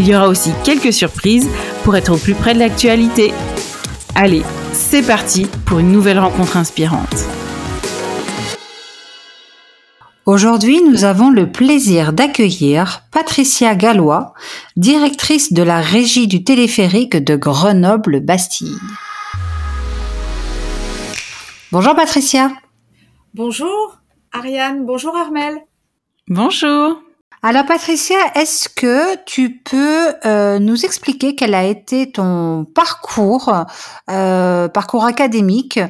Il y aura aussi quelques surprises pour être au plus près de l'actualité. Allez, c'est parti pour une nouvelle rencontre inspirante. Aujourd'hui, nous avons le plaisir d'accueillir Patricia Gallois, directrice de la régie du téléphérique de Grenoble-Bastille. Bonjour Patricia. Bonjour Ariane, bonjour Armel. Bonjour. Alors Patricia, est-ce que tu peux euh, nous expliquer quel a été ton parcours, euh, parcours académique,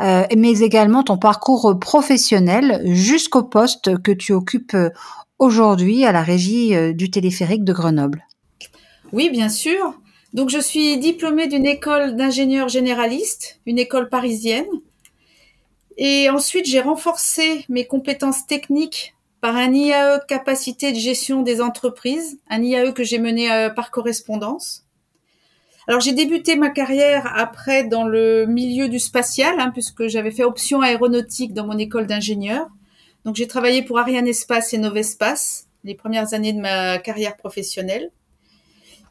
euh, mais également ton parcours professionnel jusqu'au poste que tu occupes aujourd'hui à la régie du téléphérique de Grenoble? Oui, bien sûr. Donc je suis diplômée d'une école d'ingénieur généraliste, une école parisienne. Et ensuite, j'ai renforcé mes compétences techniques par un IAE capacité de gestion des entreprises, un IAE que j'ai mené euh, par correspondance. Alors j'ai débuté ma carrière après dans le milieu du spatial, hein, puisque j'avais fait option aéronautique dans mon école d'ingénieur. Donc j'ai travaillé pour Ariane Espace et Novespace les premières années de ma carrière professionnelle.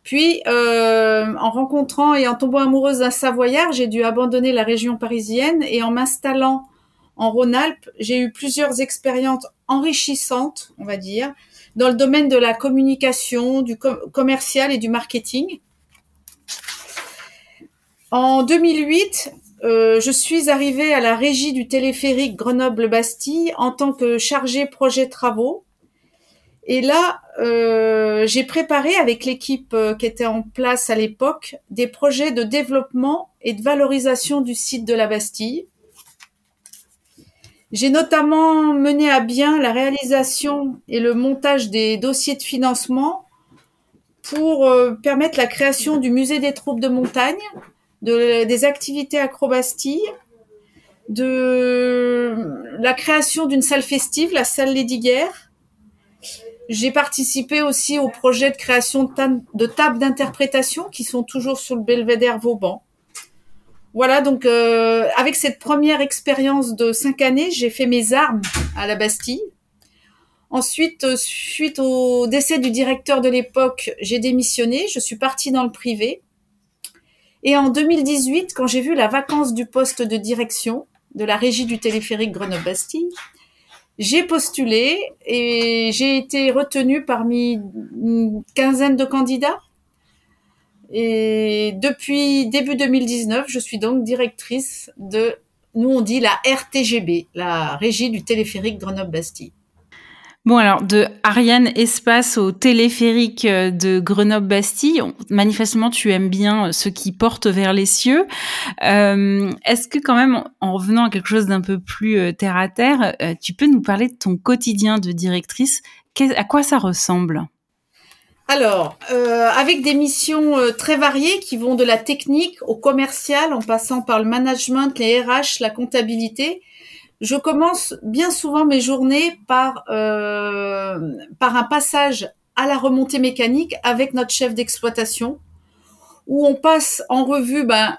Puis, euh, en rencontrant et en tombant amoureuse d'un Savoyard, j'ai dû abandonner la région parisienne et en m'installant en Rhône-Alpes, j'ai eu plusieurs expériences enrichissantes, on va dire, dans le domaine de la communication, du commercial et du marketing. En 2008, euh, je suis arrivée à la régie du téléphérique Grenoble-Bastille en tant que chargée projet travaux. Et là, euh, j'ai préparé avec l'équipe euh, qui était en place à l'époque des projets de développement et de valorisation du site de la Bastille. J'ai notamment mené à bien la réalisation et le montage des dossiers de financement pour euh, permettre la création du musée des troupes de montagne, de, des activités acrobastilles, de la création d'une salle festive, la salle Lady Guerre. J'ai participé aussi au projet de création de tables d'interprétation qui sont toujours sur le belvédère Vauban. Voilà, donc euh, avec cette première expérience de cinq années, j'ai fait mes armes à la Bastille. Ensuite, euh, suite au décès du directeur de l'époque, j'ai démissionné, je suis partie dans le privé. Et en 2018, quand j'ai vu la vacance du poste de direction de la régie du téléphérique Grenoble-Bastille, j'ai postulé et j'ai été retenue parmi une quinzaine de candidats. Et depuis début 2019, je suis donc directrice de, nous on dit la RTGB, la régie du téléphérique Grenoble-Bastille. Bon, alors, de Ariane Espace au téléphérique euh, de Grenoble-Bastille, manifestement, tu aimes bien ce qui porte vers les cieux. Euh, Est-ce que quand même, en revenant à quelque chose d'un peu plus euh, terre à terre, euh, tu peux nous parler de ton quotidien de directrice? À quoi ça ressemble? Alors, euh, avec des missions euh, très variées qui vont de la technique au commercial en passant par le management, les RH, la comptabilité, je commence bien souvent mes journées par, euh, par un passage à la remontée mécanique avec notre chef d'exploitation, où on passe en revue ben,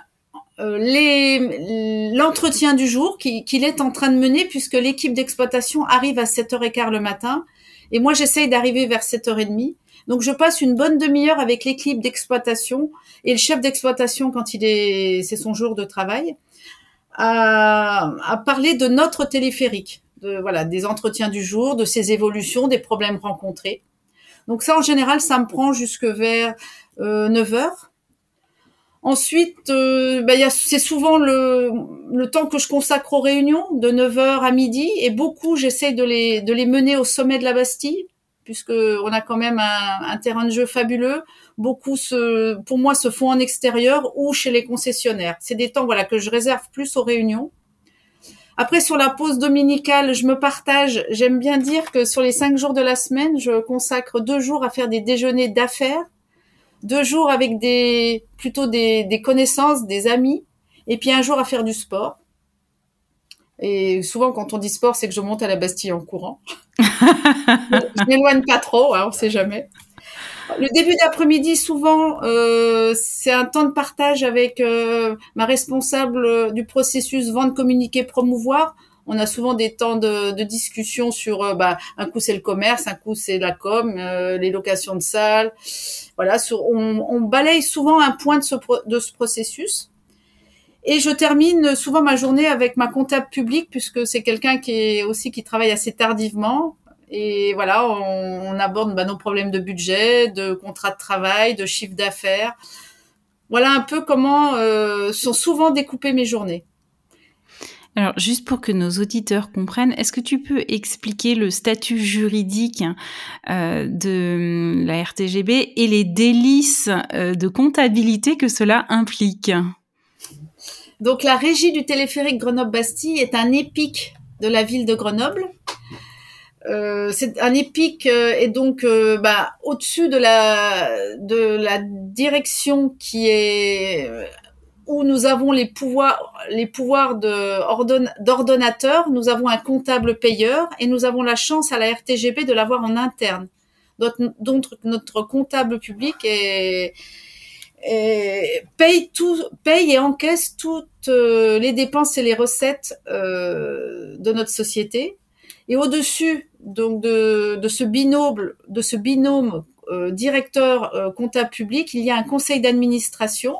l'entretien du jour qu'il est en train de mener, puisque l'équipe d'exploitation arrive à 7h15 le matin, et moi j'essaye d'arriver vers 7h30. Donc je passe une bonne demi-heure avec l'équipe d'exploitation et le chef d'exploitation quand il est, c'est son jour de travail, à, parler de notre téléphérique, de voilà, des entretiens du jour, de ses évolutions, des problèmes rencontrés. Donc ça en général, ça me prend jusque vers euh, 9 heures. Ensuite, euh, bah, c'est souvent le, le, temps que je consacre aux réunions, de 9h à midi, et beaucoup, j'essaye de les, de les mener au sommet de la Bastille, puisque on a quand même un, terrain de jeu fabuleux. Beaucoup, pour moi, se font en extérieur ou chez les concessionnaires. C'est des temps voilà, que je réserve plus aux réunions. Après, sur la pause dominicale, je me partage. J'aime bien dire que sur les cinq jours de la semaine, je consacre deux jours à faire des déjeuners d'affaires deux jours avec des plutôt des, connaissances, des amis, et puis un jour à faire du sport. Et souvent, quand on dit sport, c'est que je monte à la Bastille en courant. Je m'éloigne pas trop, hein, on sait jamais. Le début d'après-midi, souvent, euh, c'est un temps de partage avec euh, ma responsable du processus vente, communiquer, promouvoir on a souvent des temps de, discussion sur, euh, bah, un coup c'est le commerce, un coup c'est la com, euh, les locations de salles. Voilà, on, balaye souvent un point de ce, de ce processus. Et je termine souvent ma journée avec ma comptable publique puisque c'est quelqu'un qui est aussi qui travaille assez tardivement. Et voilà, on, aborde bah, nos problèmes de budget, de contrat de travail, de chiffre d'affaires. Voilà un peu comment euh, sont souvent découpées mes journées. Alors, juste pour que nos auditeurs comprennent, est-ce que tu peux expliquer le statut juridique euh, de hum, la RTGB et les délices euh, de comptabilité que cela implique? Donc, la régie du téléphérique Grenoble-Bastille est un épique de la ville de Grenoble. Euh, c'est un épique et donc bah, au-dessus de la de direction qui est où nous avons les pouvoirs, les pouvoirs d'ordonnateur, nous avons un comptable payeur et nous avons la chance à la RTGB de l'avoir en interne. Donc notre comptable public paye et encaisse toutes euh, les dépenses et les recettes euh, de notre société. Et au-dessus donc de, ce binôme, euh, directeur comptable public, il y a un conseil d'administration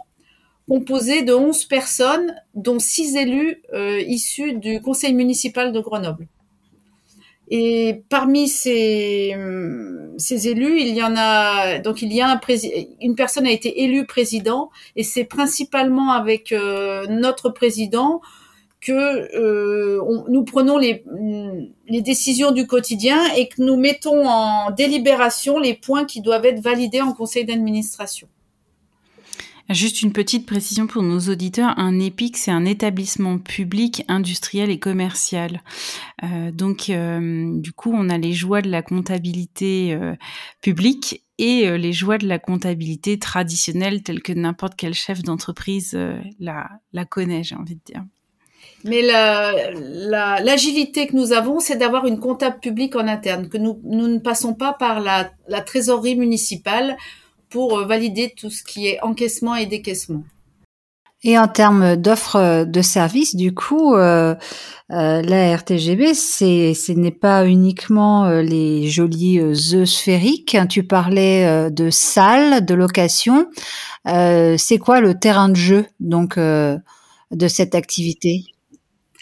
composé de 11 personnes, dont 6 élus euh, issus du conseil municipal de Grenoble. Et parmi ces, euh, ces élus, il y en a donc il y a un une personne a été élue président et c'est principalement avec euh, notre président que nous prenons les, décisions du quotidien et que nous mettons en délibération les points qui doivent être validés en conseil d'administration. Juste une petite précision pour nos auditeurs, un EPIC, c'est un établissement public, industriel et commercial. Euh, donc, euh, du coup, on a les joies de la comptabilité euh, publique et les joies de la comptabilité traditionnelle, telle que n'importe quel chef d'entreprise la connaît, j'ai envie de dire. Mais l'agilité que nous avons, c'est d'avoir une comptable publique en interne, que nous, nous ne passons pas par la, la trésorerie municipale pour euh, valider tout ce qui est encaissement et décaissement. Et en termes d'offres de services, du coup, euh, euh, la RTGB, ce n'est pas uniquement les jolis œufs sphériques. Tu parlais de salles, de location. c'est quoi le terrain de jeu donc de cette activité?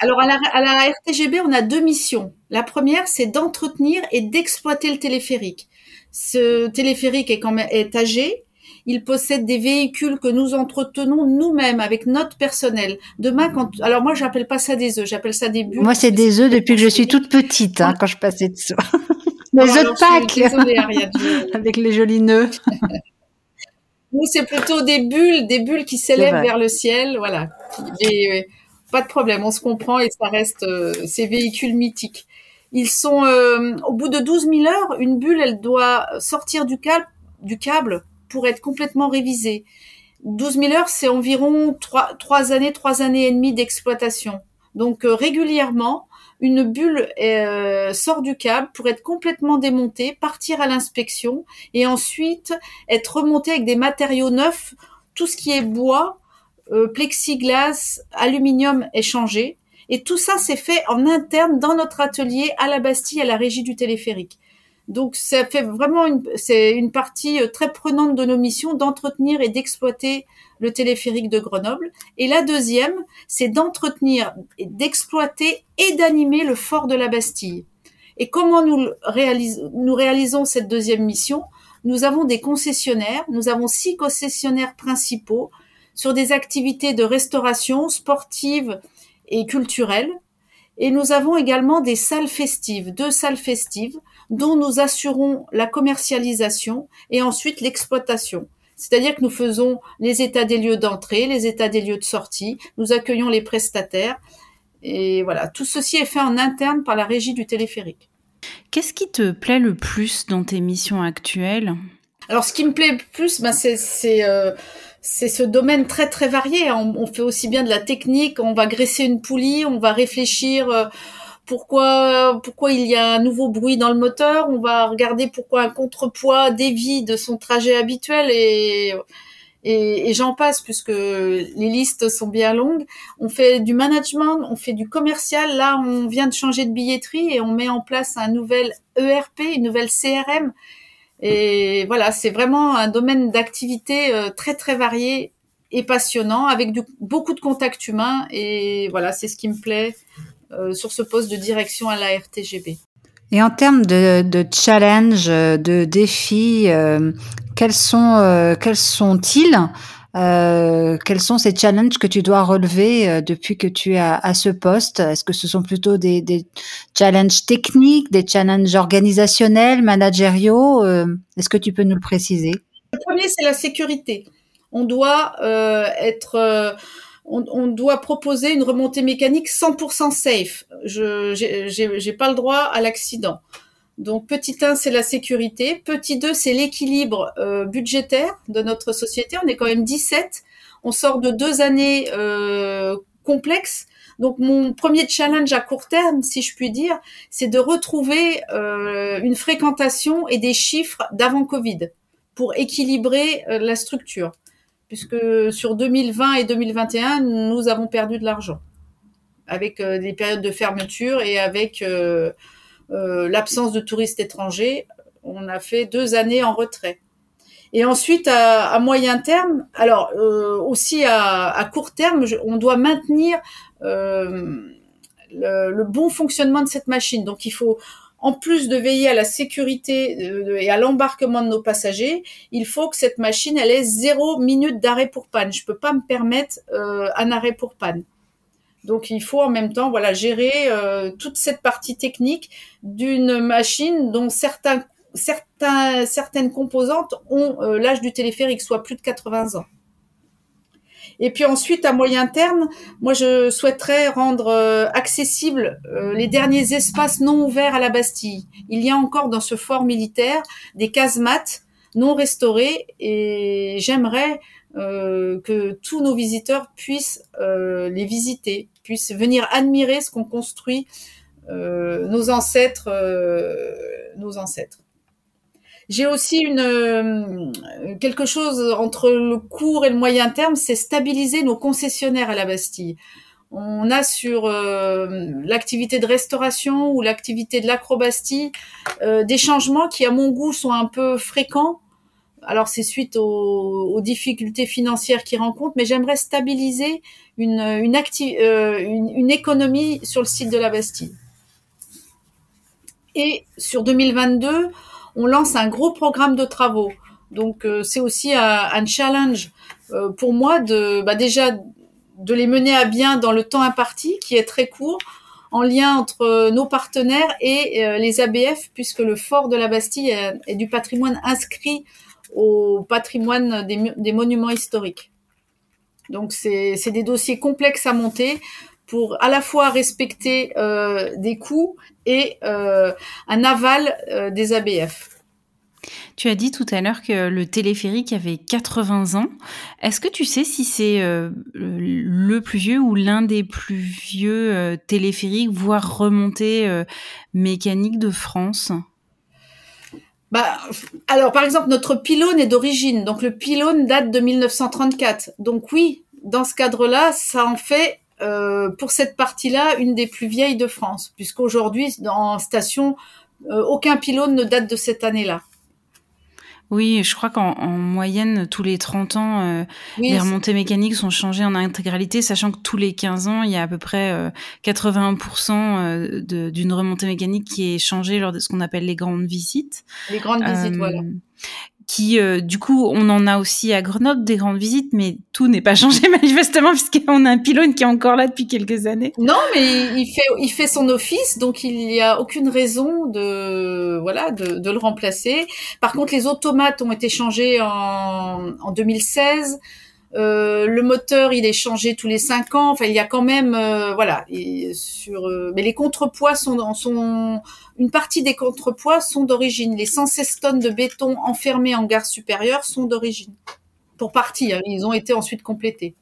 Alors à la, à la RTGB, on a deux missions. La première, c'est d'entretenir et d'exploiter le téléphérique. Ce téléphérique est quand même est âgé. Il possède des véhicules que nous entretenons nous-mêmes avec notre personnel. Demain, quand alors moi j'appelle pas ça des œufs, j'appelle ça des bulles. Moi c'est des œufs depuis que je suis toute petite, hein, quand je passais dessous. Les œufs de Pâques avec les jolis nœuds. Nous c'est plutôt des bulles, des bulles qui s'élèvent vers le ciel, voilà. Et, pas de problème, on se comprend et ça reste euh, ces véhicules mythiques. Ils sont euh, au bout de 12 000 heures, une bulle, elle doit sortir du câble, du câble pour être complètement révisée. 12 000 heures, c'est environ 3, 3, années, 3 années et demie d'exploitation. Donc euh, régulièrement, une bulle euh, sort du câble pour être complètement démontée, partir à l'inspection et ensuite être remontée avec des matériaux neufs. Tout ce qui est bois, plexiglas, aluminium est changé et tout ça, c'est fait en interne dans notre atelier à la Bastille, à la régie du téléphérique. Donc, ça fait vraiment une, c'est une partie euh, très prenante de nos missions d'entretenir et d'exploiter le téléphérique de Grenoble. Et la deuxième, c'est d'entretenir, et d'exploiter et d'animer le fort de la Bastille. Et comment nous, nous réalisons cette deuxième mission? Nous avons des concessionnaires, nous avons six concessionnaires principaux sur des activités de restauration sportive et culturelle. Et nous avons également des salles festives, deux salles festives, dont nous assurons la commercialisation et ensuite l'exploitation. C'est-à-dire que nous faisons les états des lieux d'entrée, les états des lieux de sortie, nous accueillons les prestataires. Et voilà, tout ceci est fait en interne par la régie du téléphérique. Qu'est-ce qui te plaît le plus dans tes missions actuelles? Alors, ce qui me plaît le plus, ben, c'est euh, ce domaine très très varié. On, fait aussi bien de la technique, on va graisser une poulie, on va réfléchir euh, pourquoi pourquoi il y a un nouveau bruit dans le moteur, on va regarder pourquoi un contrepoids dévie de son trajet habituel et et, j'en passe puisque les listes sont bien longues. On fait du management, on fait du commercial. Là, on vient de changer de billetterie et on met en place un nouvel ERP, une nouvelle CRM. Et voilà, c'est vraiment un domaine d'activité euh, très très varié et passionnant avec beaucoup de contacts humains. Et voilà, c'est ce qui me plaît euh, sur ce poste de direction à la RTGB. Et en termes de, challenge, de défis, euh, quels sont quels sont-ils? Euh, Quels sont ces challenges que tu dois relever euh, depuis que tu es à, ce poste? Est-ce que ce sont plutôt des, challenges techniques, des challenges organisationnels, managériaux? Est-ce que tu peux nous le préciser? Le premier, c'est la sécurité. On doit être on, doit proposer une remontée mécanique 100% safe. Je j'ai pas le droit à l'accident. Donc petit 1, c'est la sécurité. Petit 2, c'est l'équilibre euh, budgétaire de notre société. On est quand même 17. On sort de deux années euh, complexes. Donc mon premier challenge à court terme, si je puis dire, c'est de retrouver euh, une fréquentation et des chiffres d'avant Covid pour équilibrer la structure. Puisque sur 2020 et 2021, nous avons perdu de l'argent avec des périodes de fermeture et avec l'absence de touristes étrangers, on a fait deux années en retrait. Et ensuite, à, moyen terme, alors euh, aussi à, court terme, on doit maintenir euh, le, bon fonctionnement de cette machine. Donc, il faut, en plus de veiller à la sécurité et à l'embarquement de nos passagers, il faut que cette machine, elle ait zéro minute d'arrêt pour panne. Je peux pas me permettre un arrêt pour panne. Donc il faut en même temps voilà gérer euh, toute cette partie technique d'une machine dont certains, certaines composantes ont euh, l'âge du téléphérique, soit plus de 80 ans. Et puis ensuite, à moyen terme, moi je souhaiterais rendre euh, accessibles les derniers espaces non ouverts à la Bastille. Il y a encore dans ce fort militaire des casemates non restaurées et j'aimerais que tous nos visiteurs puissent les visiter, puissent venir admirer ce qu'ont construit euh, nos ancêtres, euh, nos ancêtres. J'ai aussi euh, quelque chose entre le court et le moyen terme, c'est stabiliser nos concessionnaires à la Bastille. On a sur l'activité de restauration ou l'activité de l'acrobastie des changements qui, à mon goût, sont un peu fréquents alors c'est suite aux, difficultés financières qu'ils rencontrent, mais j'aimerais stabiliser une, euh, une, économie sur le site de la Bastille. Et sur 2022, on lance un gros programme de travaux. Donc euh, c'est aussi un, challenge euh, pour moi de bah, déjà de les mener à bien dans le temps imparti, qui est très court, en lien entre nos partenaires et les ABF, puisque le fort de la Bastille est du patrimoine inscrit au patrimoine des, monuments historiques. Donc c'est des dossiers complexes à monter pour à la fois respecter euh, des coûts et euh, un aval euh, des ABF. Tu as dit tout à l'heure que le téléphérique avait 80 ans. Est-ce que tu sais si c'est le plus vieux ou l'un des plus vieux téléphériques, voire remontées mécaniques de France? Bah, alors, par exemple, notre pylône est d'origine. Donc, le pylône date de 1934. Donc, oui, dans ce cadre-là, ça en fait, euh, pour cette partie-là, une des plus vieilles de France. Puisqu'aujourd'hui, en station, euh, aucun pylône ne date de cette année-là. Oui, je crois qu'en moyenne, tous les 30 ans, euh, les remontées mécaniques sont changées en intégralité, sachant que tous les 15 ans, il y a à peu près euh, 81% euh, d'une remontée mécanique qui est changée lors de ce qu'on appelle les grandes visites. Les grandes visites, voilà. Qui, euh, du coup, on en a aussi à Grenoble des grandes visites, mais tout n'est pas changé manifestement puisqu'on a un pylône qui est encore là depuis quelques années. Non, mais il fait, il fait son office, donc il n'y a aucune raison de, voilà, de, de, le remplacer. Par contre, les automates ont été changés en, en 2016. Euh, le moteur, il est changé tous les cinq ans. Enfin, il y a quand même, euh, voilà. Euh, mais les contrepoids sont, une partie des contrepoids sont d'origine. Les 116 tonnes de béton enfermés en gare supérieure sont d'origine. Pour partie, hein. ils ont été ensuite complétés.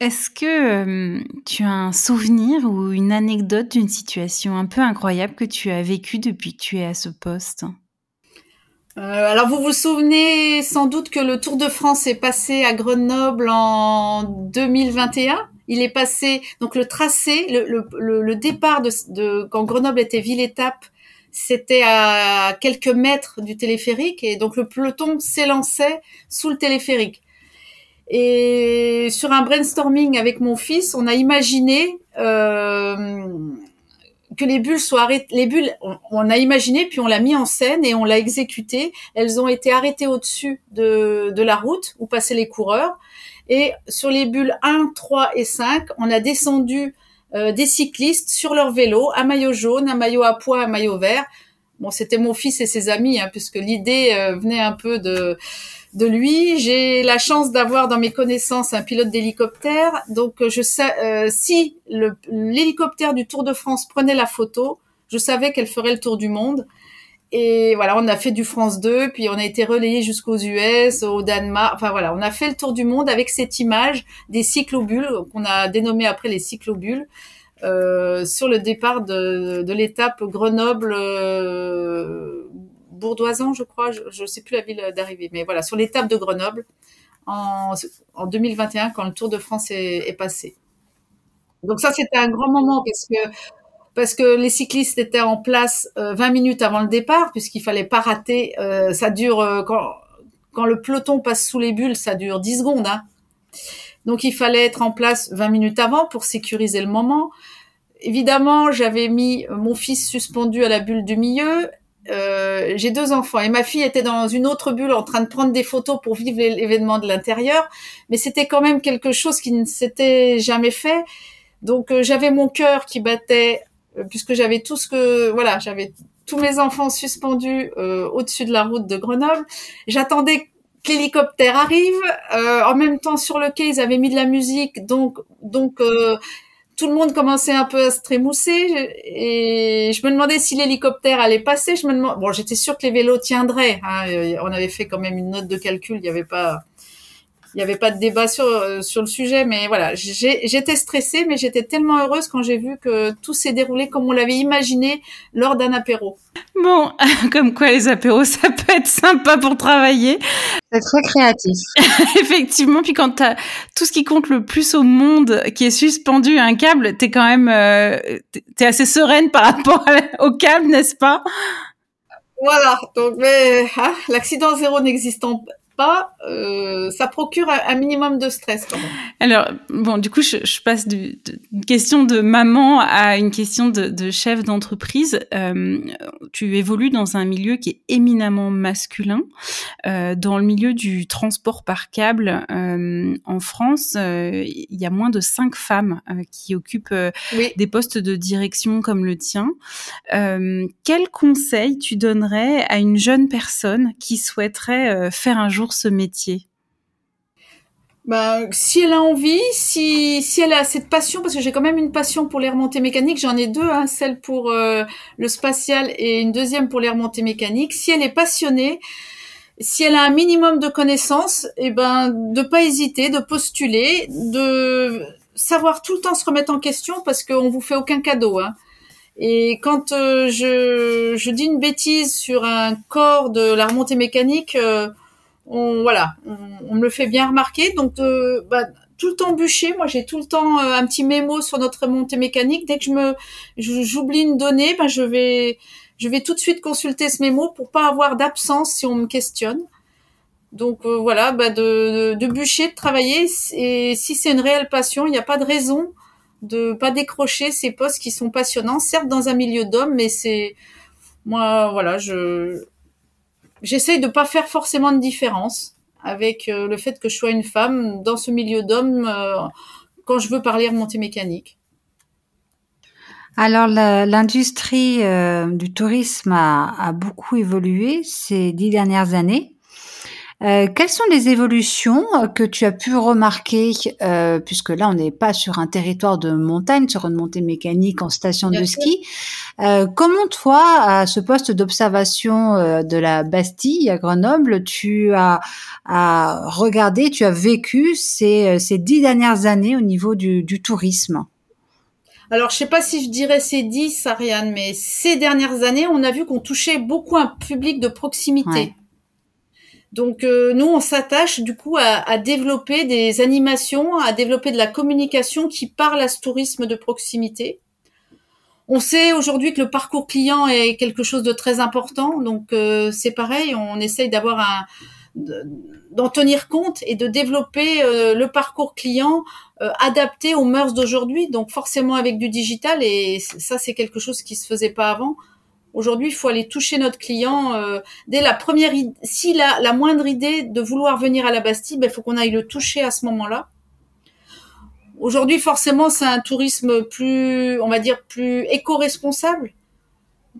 Est-ce que tu as un souvenir ou une anecdote d'une situation un peu incroyable que tu as vécue depuis que tu es à ce poste? Alors vous vous souvenez sans doute que le Tour de France est passé à Grenoble en 2021. Il est passé donc le tracé, le, départ de, quand Grenoble était ville-étape, c'était à quelques mètres du téléphérique et donc le peloton s'élançait sous le téléphérique. Et sur un brainstorming avec mon fils, on a imaginé euh, que les bulles soient arrêtées. Les bulles, on, a imaginé, puis on l'a mis en scène et on l'a exécuté. Elles ont été arrêtées au-dessus de, de la route où passaient les coureurs. Et sur les bulles 1, 3 et 5, on a descendu euh, des cyclistes sur leur vélo, un maillot jaune, un maillot à pois, un maillot vert. Bon, c'était mon fils et ses amis, hein, puisque l'idée euh, venait un peu de de lui. J'ai la chance d'avoir dans mes connaissances un pilote d'hélicoptère. Donc, je sais, euh, si l'hélicoptère du Tour de France prenait la photo, je savais qu'elle ferait le tour du monde. Et voilà, on a fait du France 2, puis on a été relayé jusqu'aux US, au Danemark. Enfin voilà, on a fait le tour du monde avec cette image des cyclobules qu'on a dénommé après les cyclobules. Euh, sur le départ de, l'étape Grenoble euh, Bourdoisan, je crois, je ne sais plus la ville d'arrivée, mais voilà, sur l'étape de Grenoble en, 2021 quand le Tour de France est, passé. Donc ça, c'était un grand moment parce que parce que les cyclistes étaient en place 20 euh, minutes avant le départ, puisqu'il fallait pas rater. Ça dure quand, quand le peloton passe sous les bulles, ça dure 10 secondes. Hein. Donc il fallait être en place 20 minutes avant pour sécuriser le moment. Évidemment, j'avais mis mon fils suspendu à la bulle du milieu euh, j'ai deux enfants et ma fille était dans une autre bulle en train de prendre des photos pour vivre l'événement de l'intérieur, mais c'était quand même quelque chose qui ne s'était jamais fait. Donc euh, j'avais mon cœur qui battait euh, puisque j'avais tout ce que voilà, j'avais tous mes enfants suspendus au-dessus de la route de Grenoble. J'attendais l'hélicoptère arrive. en même temps sur le quai ils avaient mis de la musique, donc donc tout le monde commençait un peu à se trémousser et je me demandais si l'hélicoptère allait passer. Je me demande, bon, j'étais sûre que les vélos tiendraient. Hein. On avait fait quand même une note de calcul. Il n'y avait pas, il n'y avait pas de débat sur euh, sur le sujet, mais voilà, j'étais stressée, mais j'étais tellement heureuse quand j'ai vu que tout s'est déroulé comme on l'avait imaginé lors d'un apéro. Bon, comme quoi les apéros, ça peut être sympa pour travailler. C'est très créatif. Effectivement, puis quand as tout ce qui compte le plus au monde qui est suspendu à un câble, t'es quand même, euh, t'es assez sereine par rapport au câble, n'est-ce pas? Voilà, donc mais hein, l'accident zéro n'existant pas, euh, ça procure un, minimum de stress quand même. Alors, bon, du coup, je, je passe d'une question de maman à une question de, de chef d'entreprise. Euh, tu évolues dans un milieu qui est éminemment masculin. Euh, dans le milieu du transport par câble, en France, il y a moins de cinq femmes qui occupent des postes de direction comme le tien. quel conseil tu donnerais à une jeune personne qui souhaiterait faire un jour ce métier? Bah, si elle a envie, si, si elle a cette passion, parce que j'ai quand même une passion pour les remontées mécaniques, j'en ai deux, hein, celle pour euh, le spatial et une deuxième pour les remontées mécaniques. Si elle est passionnée, si elle a un minimum de connaissances, et eh ben de pas hésiter, de postuler, de savoir tout le temps se remettre en question parce qu'on vous fait aucun cadeau. Hein. Et quand euh, je, je dis une bêtise sur un corps de la remontée mécanique, euh, on voilà, on, me le fait bien remarquer. Donc euh, bah, tout le temps bûcher, moi j'ai tout le temps euh, un petit mémo sur notre montée mécanique. Dès que je me j'oublie une donnée, bah, je vais je vais tout de suite consulter ce mémo pour pas avoir d'absence si on me questionne. Donc euh, voilà, bah, de, de, bûcher, de travailler. Et si c'est une réelle passion, il n'y a pas de raison de pas décrocher ces postes qui sont passionnants, certes dans un milieu d'hommes, mais c'est moi voilà, je j'essaye de pas faire forcément de différence avec le fait que je sois une femme dans ce milieu d'hommes quand je veux parler remontée mécanique. Alors l'industrie du tourisme a, beaucoup évolué ces dix dernières années. Euh, quelles sont les évolutions euh, que tu as pu remarquer, euh, puisque là on n'est pas sur un territoire de montagne, sur une montée mécanique en station de ski. comment toi, à ce poste d'observation de la Bastille à Grenoble, tu as, regardé, tu as vécu ces, ces dix dernières années au niveau du, tourisme? Alors, je sais pas si je dirais ces dix, Ariane, mais ces dernières années, on a vu qu'on touchait beaucoup un public de proximité. Donc euh, nous, on s'attache du coup à, développer des animations, à développer de la communication qui parle à ce tourisme de proximité. On sait aujourd'hui que le parcours client est quelque chose de très important, donc euh, c'est pareil, on essaye d'avoir un d'en tenir compte et de développer euh, le parcours client adapté aux mœurs d'aujourd'hui, donc forcément avec du digital et ça c'est quelque chose qui se faisait pas avant. Aujourd'hui, il faut aller toucher notre client euh, dès la première. Si la, la moindre idée de vouloir venir à la Bastille, il ben, faut qu'on aille le toucher à ce moment-là. Aujourd'hui, forcément, c'est un tourisme plus, on va dire, plus éco-responsable.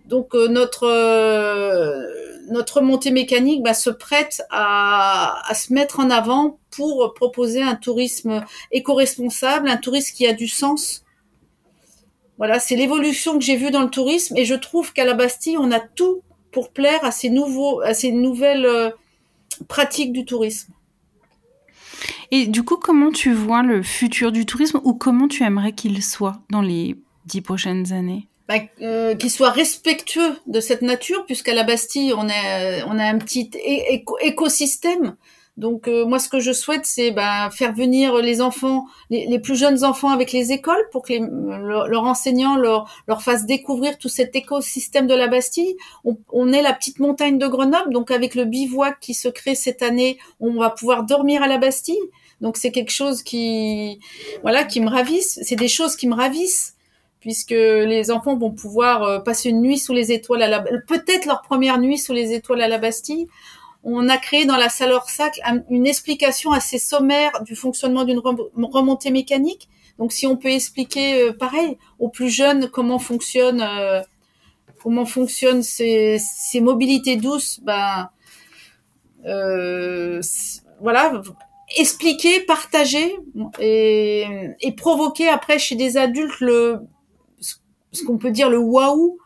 Donc euh, notre euh, notre montée mécanique bah, se prête à, à, se mettre en avant pour proposer un tourisme éco-responsable, un tourisme qui a du sens voilà, c'est l'évolution que j'ai vue dans le tourisme et je trouve qu'à la Bastille, on a tout pour plaire à ces nouveaux, à ces nouvelles euh, pratiques du tourisme. Et du coup, comment tu vois le futur du tourisme ou comment tu aimerais qu'il soit dans les dix prochaines années? Bah, euh, qu'il soit respectueux de cette nature, puisqu'à la Bastille, on a, on a un petit écosystème donc euh, moi, ce que je souhaite, c'est ben, faire venir les enfants, les, plus jeunes enfants avec les écoles pour que les, leurs enseignants leur, leur fassent découvrir tout cet écosystème de la Bastille. On, on, est la petite montagne de Grenoble, donc avec le bivouac qui se crée cette année, on va pouvoir dormir à la Bastille. Donc c'est quelque chose qui, voilà, qui me ravisse. C'est des choses qui me ravissent puisque les enfants vont pouvoir euh, passer une nuit sous les étoiles à la, peut-être leur première nuit sous les étoiles à la Bastille on a créé dans la salle Orsac une explication assez sommaire du fonctionnement d'une remontée mécanique. Donc si on peut expliquer euh, pareil aux plus jeunes comment fonctionne euh, comment fonctionnent ces, mobilités douces, ben euh, voilà, expliquer, partager et, et, provoquer après chez des adultes le ce qu'on peut dire le waouh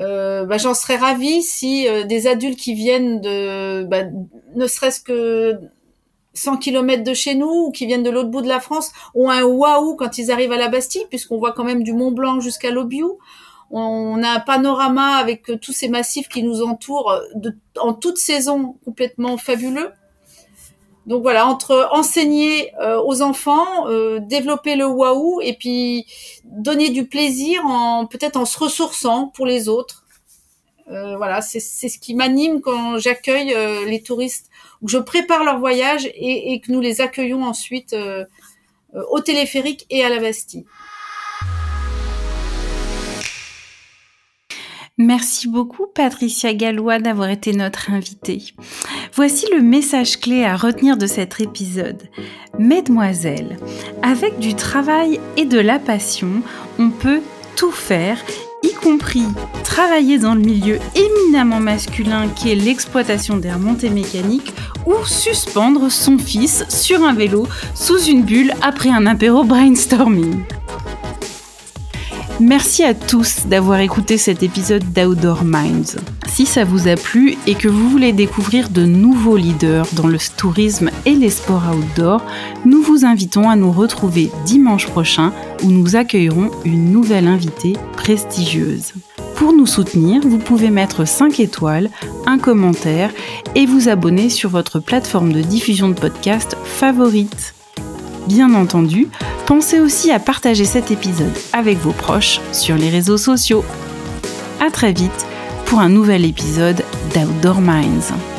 euh, bah, j'en serais ravie si euh, des adultes qui viennent de, bah, ne serait-ce que 100 km de chez nous ou qui viennent de l'autre bout de la France ont un waouh quand ils arrivent à la Bastille, puisqu'on voit quand même du Mont Blanc jusqu'à l'Aubiou. On a un panorama avec tous ces massifs qui nous entourent de, en toute saison complètement fabuleux. Donc voilà, entre enseigner euh, aux enfants, euh, développer le waouh et puis donner du plaisir en peut-être en se ressourçant pour les autres. Euh, voilà, c'est ce qui m'anime quand j'accueille les touristes, que je prépare leur voyage et, et que nous les accueillons ensuite au téléphérique et à la Bastille. Merci beaucoup Patricia Gallois d'avoir été notre invitée. Voici le message clé à retenir de cet épisode. Mesdemoiselles, avec du travail et de la passion, on peut tout faire, y compris travailler dans le milieu éminemment masculin qui est l'exploitation des remontées mécaniques ou suspendre son fils sur un vélo sous une bulle après un apéro brainstorming. Merci à tous d'avoir écouté cet épisode d'Outdoor Minds. Si ça vous a plu et que vous voulez découvrir de nouveaux leaders dans le tourisme et les sports outdoor, nous vous invitons à nous retrouver dimanche prochain où nous accueillerons une nouvelle invitée prestigieuse. Pour nous soutenir, vous pouvez mettre 5 étoiles, un commentaire et vous abonner sur votre plateforme de diffusion de podcast favorite. Bien entendu, pensez aussi à partager cet épisode avec vos proches sur les réseaux sociaux. À très vite pour un nouvel épisode d'Outdoor Minds.